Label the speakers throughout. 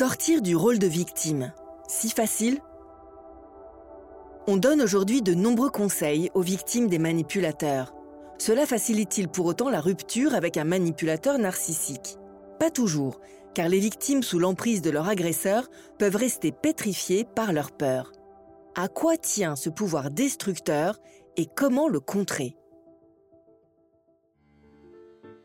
Speaker 1: Sortir du rôle de victime, si facile On donne aujourd'hui de nombreux conseils aux victimes des manipulateurs. Cela facilite-t-il pour autant la rupture avec un manipulateur narcissique? Pas toujours, car les victimes sous l'emprise de leur agresseur peuvent rester pétrifiées par leur peur. À quoi tient ce pouvoir destructeur et comment le contrer?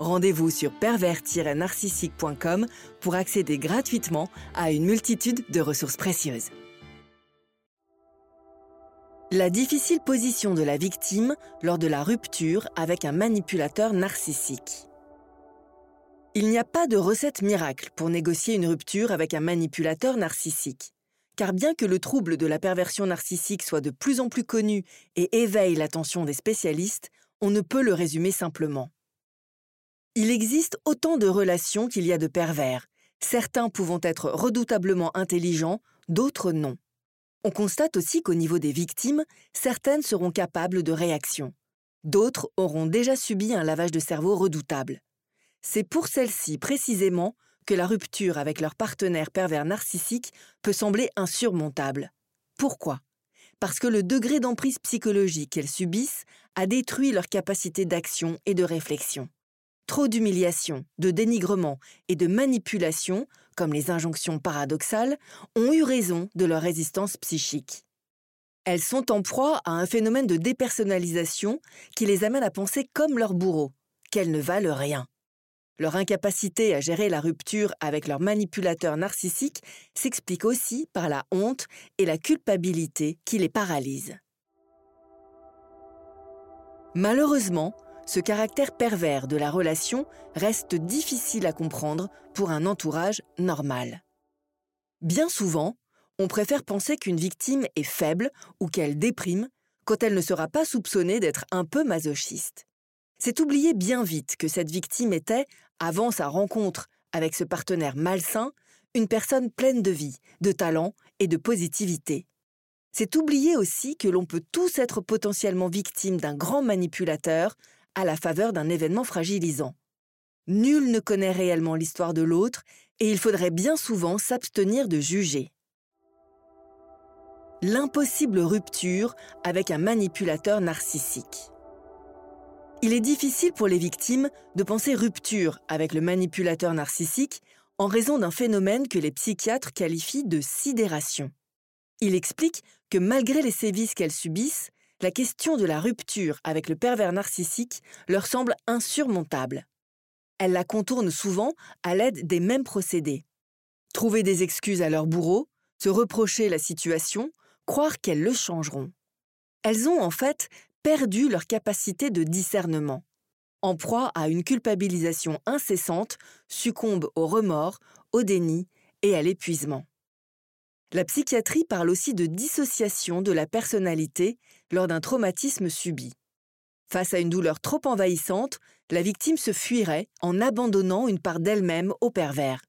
Speaker 1: Rendez-vous sur pervers-narcissique.com pour accéder gratuitement à une multitude de ressources précieuses. La difficile position de la victime lors de la rupture avec un manipulateur narcissique. Il n'y a pas de recette miracle pour négocier une rupture avec un manipulateur narcissique. Car bien que le trouble de la perversion narcissique soit de plus en plus connu et éveille l'attention des spécialistes, on ne peut le résumer simplement. Il existe autant de relations qu'il y a de pervers, certains pouvant être redoutablement intelligents, d'autres non. On constate aussi qu'au niveau des victimes, certaines seront capables de réaction. D'autres auront déjà subi un lavage de cerveau redoutable. C'est pour celles-ci précisément que la rupture avec leur partenaire pervers narcissique peut sembler insurmontable. Pourquoi? Parce que le degré d'emprise psychologique qu'elles subissent a détruit leur capacité d'action et de réflexion. Trop d'humiliation, de dénigrement et de manipulation, comme les injonctions paradoxales, ont eu raison de leur résistance psychique. Elles sont en proie à un phénomène de dépersonnalisation qui les amène à penser comme leurs bourreaux, qu'elles ne valent rien. Leur incapacité à gérer la rupture avec leur manipulateur narcissique s'explique aussi par la honte et la culpabilité qui les paralysent. Malheureusement, ce caractère pervers de la relation reste difficile à comprendre pour un entourage normal. Bien souvent, on préfère penser qu'une victime est faible ou qu'elle déprime quand elle ne sera pas soupçonnée d'être un peu masochiste. C'est oublier bien vite que cette victime était, avant sa rencontre avec ce partenaire malsain, une personne pleine de vie, de talent et de positivité. C'est oublier aussi que l'on peut tous être potentiellement victime d'un grand manipulateur à la faveur d'un événement fragilisant. Nul ne connaît réellement l'histoire de l'autre et il faudrait bien souvent s'abstenir de juger. L'impossible rupture avec un manipulateur narcissique. Il est difficile pour les victimes de penser rupture avec le manipulateur narcissique en raison d'un phénomène que les psychiatres qualifient de sidération. Il explique que malgré les sévices qu'elles subissent, la question de la rupture avec le pervers narcissique leur semble insurmontable. Elles la contournent souvent à l'aide des mêmes procédés. Trouver des excuses à leur bourreau, se reprocher la situation, croire qu'elles le changeront. Elles ont en fait perdu leur capacité de discernement. En proie à une culpabilisation incessante, succombent au remords, au déni et à l'épuisement. La psychiatrie parle aussi de dissociation de la personnalité lors d'un traumatisme subi. Face à une douleur trop envahissante, la victime se fuirait en abandonnant une part d'elle-même au pervers.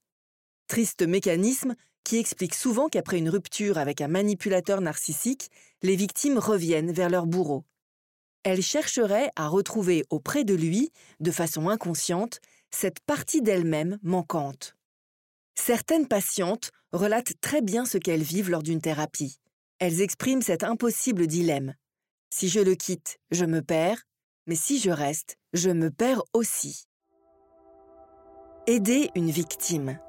Speaker 1: Triste mécanisme qui explique souvent qu'après une rupture avec un manipulateur narcissique, les victimes reviennent vers leur bourreau. Elles chercheraient à retrouver auprès de lui, de façon inconsciente, cette partie d'elle-même manquante. Certaines patientes relatent très bien ce qu'elles vivent lors d'une thérapie. Elles expriment cet impossible dilemme. Si je le quitte, je me perds, mais si je reste, je me perds aussi. Aider une victime.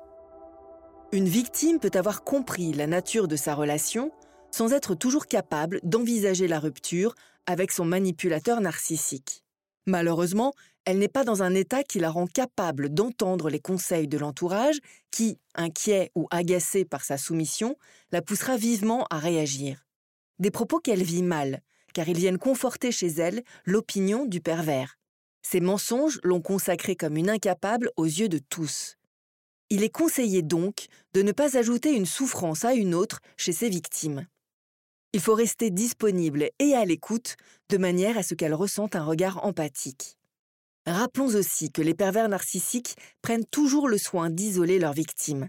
Speaker 1: Une victime peut avoir compris la nature de sa relation sans être toujours capable d'envisager la rupture avec son manipulateur narcissique. Malheureusement, elle n'est pas dans un état qui la rend capable d'entendre les conseils de l'entourage qui, inquiet ou agacé par sa soumission, la poussera vivement à réagir. Des propos qu'elle vit mal, car ils viennent conforter chez elle l'opinion du pervers. Ces mensonges l'ont consacrée comme une incapable aux yeux de tous. Il est conseillé donc de ne pas ajouter une souffrance à une autre chez ses victimes. Il faut rester disponible et à l'écoute de manière à ce qu'elles ressentent un regard empathique. Rappelons aussi que les pervers narcissiques prennent toujours le soin d'isoler leurs victimes.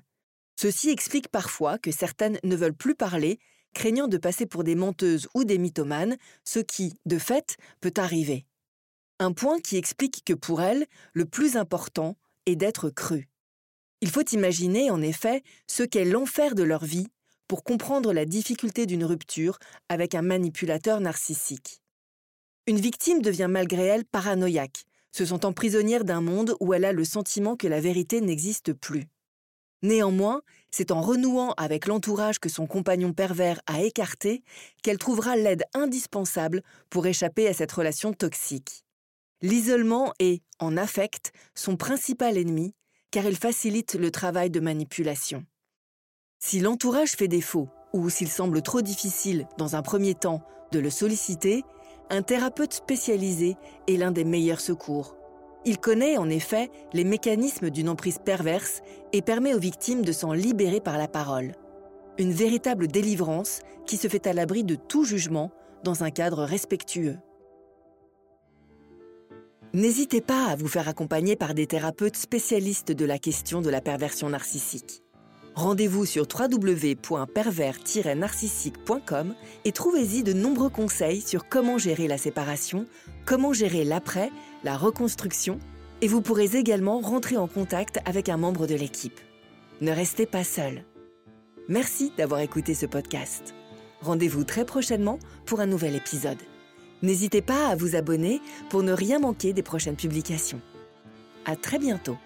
Speaker 1: Ceci explique parfois que certaines ne veulent plus parler, craignant de passer pour des menteuses ou des mythomanes, ce qui, de fait, peut arriver. Un point qui explique que pour elles, le plus important est d'être cru. Il faut imaginer, en effet, ce qu'est l'enfer de leur vie pour comprendre la difficulté d'une rupture avec un manipulateur narcissique. Une victime devient malgré elle paranoïaque, se sentant prisonnière d'un monde où elle a le sentiment que la vérité n'existe plus. Néanmoins, c'est en renouant avec l'entourage que son compagnon pervers a écarté qu'elle trouvera l'aide indispensable pour échapper à cette relation toxique. L'isolement est, en affect, son principal ennemi, car il facilite le travail de manipulation. Si l'entourage fait défaut, ou s'il semble trop difficile, dans un premier temps, de le solliciter, un thérapeute spécialisé est l'un des meilleurs secours. Il connaît en effet les mécanismes d'une emprise perverse et permet aux victimes de s'en libérer par la parole. Une véritable délivrance qui se fait à l'abri de tout jugement dans un cadre respectueux. N'hésitez pas à vous faire accompagner par des thérapeutes spécialistes de la question de la perversion narcissique. Rendez-vous sur www.pervers-narcissique.com et trouvez-y de nombreux conseils sur comment gérer la séparation, comment gérer l'après, la reconstruction, et vous pourrez également rentrer en contact avec un membre de l'équipe. Ne restez pas seul. Merci d'avoir écouté ce podcast. Rendez-vous très prochainement pour un nouvel épisode. N'hésitez pas à vous abonner pour ne rien manquer des prochaines publications. À très bientôt.